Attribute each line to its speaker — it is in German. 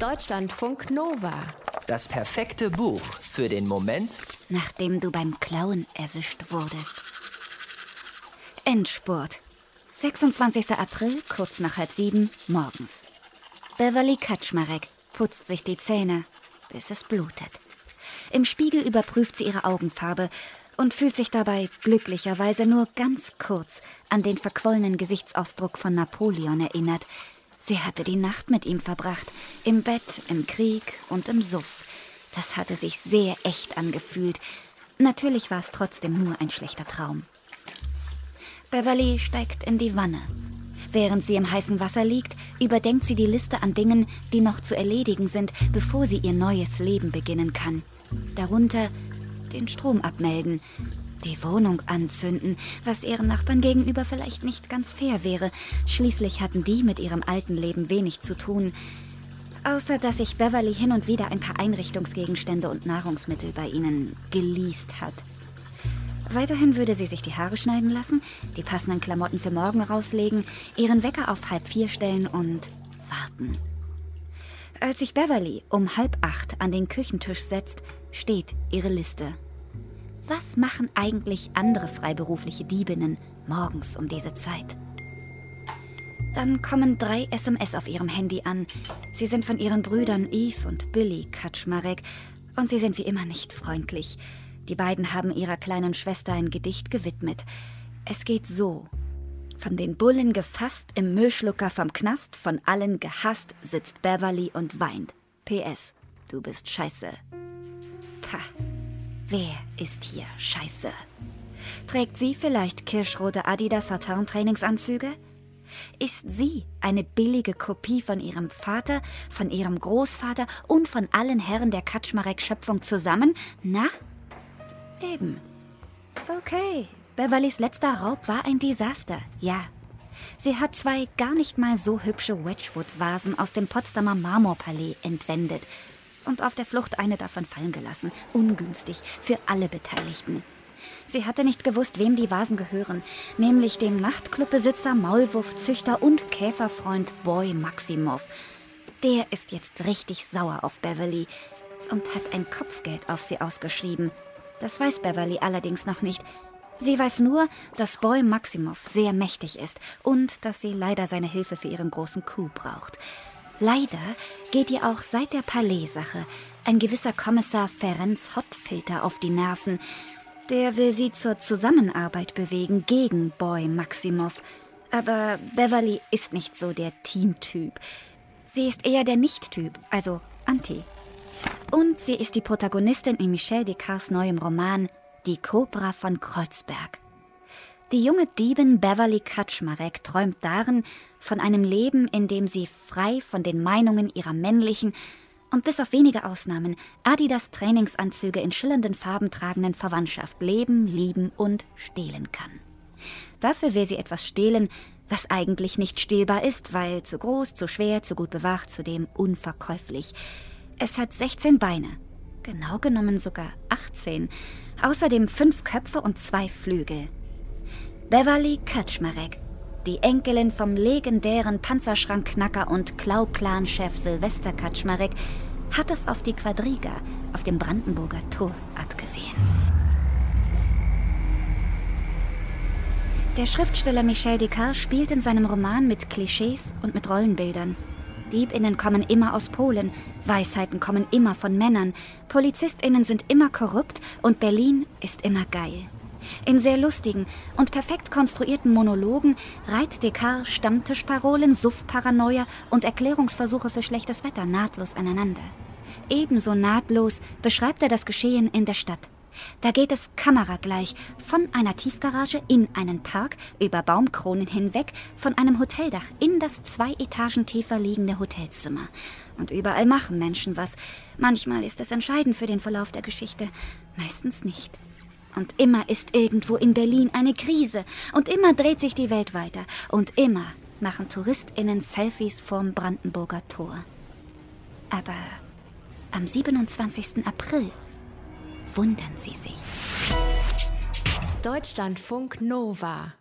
Speaker 1: Deutschlandfunk Nova.
Speaker 2: Das perfekte Buch für den Moment,
Speaker 3: nachdem du beim Klauen erwischt wurdest. Endspurt. 26. April, kurz nach halb sieben, morgens. Beverly Kaczmarek putzt sich die Zähne, bis es blutet. Im Spiegel überprüft sie ihre Augenfarbe und fühlt sich dabei glücklicherweise nur ganz kurz an den verquollenen Gesichtsausdruck von Napoleon erinnert, Sie hatte die Nacht mit ihm verbracht, im Bett, im Krieg und im Suff. Das hatte sich sehr echt angefühlt. Natürlich war es trotzdem nur ein schlechter Traum. Beverly steigt in die Wanne. Während sie im heißen Wasser liegt, überdenkt sie die Liste an Dingen, die noch zu erledigen sind, bevor sie ihr neues Leben beginnen kann. Darunter den Strom abmelden, die Wohnung anzünden, was ihren Nachbarn gegenüber vielleicht nicht ganz fair wäre. Schließlich hatten die mit ihrem alten Leben wenig zu tun. Außer dass sich Beverly hin und wieder ein paar Einrichtungsgegenstände und Nahrungsmittel bei ihnen geleast hat. Weiterhin würde sie sich die Haare schneiden lassen, die passenden Klamotten für morgen rauslegen, ihren Wecker auf halb vier stellen und warten. Als sich Beverly um halb acht an den Küchentisch setzt, steht ihre Liste was machen eigentlich andere freiberufliche Diebinnen morgens um diese Zeit? Dann kommen drei SMS auf ihrem Handy an. Sie sind von ihren Brüdern Eve und Billy Kaczmarek und sie sind wie immer nicht freundlich. Die beiden haben ihrer kleinen Schwester ein Gedicht gewidmet. Es geht so. Von den Bullen gefasst, im Müllschlucker vom Knast, von allen gehasst, sitzt Beverly und weint. PS, du bist scheiße. Pah. Wer ist hier scheiße? Trägt sie vielleicht kirschrote Adidas Satin Trainingsanzüge? Ist sie eine billige Kopie von ihrem Vater, von ihrem Großvater und von allen Herren der Kaczmarek-Schöpfung zusammen? Na? Eben. Okay, Beverlys letzter Raub war ein Desaster, ja. Sie hat zwei gar nicht mal so hübsche Wedgwood-Vasen aus dem Potsdamer Marmorpalais entwendet und auf der Flucht eine davon fallen gelassen. Ungünstig für alle Beteiligten. Sie hatte nicht gewusst, wem die Vasen gehören, nämlich dem Nachtclubbesitzer, Maulwurfzüchter und Käferfreund Boy Maximov. Der ist jetzt richtig sauer auf Beverly und hat ein Kopfgeld auf sie ausgeschrieben. Das weiß Beverly allerdings noch nicht. Sie weiß nur, dass Boy Maximov sehr mächtig ist und dass sie leider seine Hilfe für ihren großen Coup braucht. Leider geht ihr auch seit der Palais-Sache ein gewisser Kommissar Ferenc Hottfilter auf die Nerven. Der will sie zur Zusammenarbeit bewegen gegen Boy Maximov. Aber Beverly ist nicht so der Teamtyp. Sie ist eher der Nicht-Typ, also Anti. Und sie ist die Protagonistin in Michel Descartes' neuem Roman Die Cobra von Kreuzberg. Die junge Diebin Beverly Kaczmarek träumt darin von einem Leben, in dem sie frei von den Meinungen ihrer männlichen und bis auf wenige Ausnahmen Adidas Trainingsanzüge in schillernden Farben tragenden Verwandtschaft leben, lieben und stehlen kann. Dafür will sie etwas stehlen, was eigentlich nicht stehlbar ist, weil zu groß, zu schwer, zu gut bewacht, zudem unverkäuflich. Es hat 16 Beine, genau genommen sogar 18, außerdem fünf Köpfe und zwei Flügel. Beverly Kaczmarek, die Enkelin vom legendären Panzerschrankknacker und Klau-Clan-Chef Silvester Kaczmarek, hat es auf die Quadriga auf dem Brandenburger Tor abgesehen. Der Schriftsteller Michel Descartes spielt in seinem Roman mit Klischees und mit Rollenbildern. Diebinnen kommen immer aus Polen, Weisheiten kommen immer von Männern, Polizistinnen sind immer korrupt und Berlin ist immer geil. In sehr lustigen und perfekt konstruierten Monologen reiht Descartes Stammtischparolen, Suffparanoia und Erklärungsversuche für schlechtes Wetter nahtlos aneinander. Ebenso nahtlos beschreibt er das Geschehen in der Stadt. Da geht es kameragleich von einer Tiefgarage in einen Park, über Baumkronen hinweg, von einem Hoteldach in das zwei Etagen tiefer liegende Hotelzimmer. Und überall machen Menschen was. Manchmal ist es entscheidend für den Verlauf der Geschichte, meistens nicht. Und immer ist irgendwo in Berlin eine Krise. Und immer dreht sich die Welt weiter. Und immer machen TouristInnen Selfies vorm Brandenburger Tor. Aber am 27. April wundern sie sich.
Speaker 1: Deutschlandfunk Nova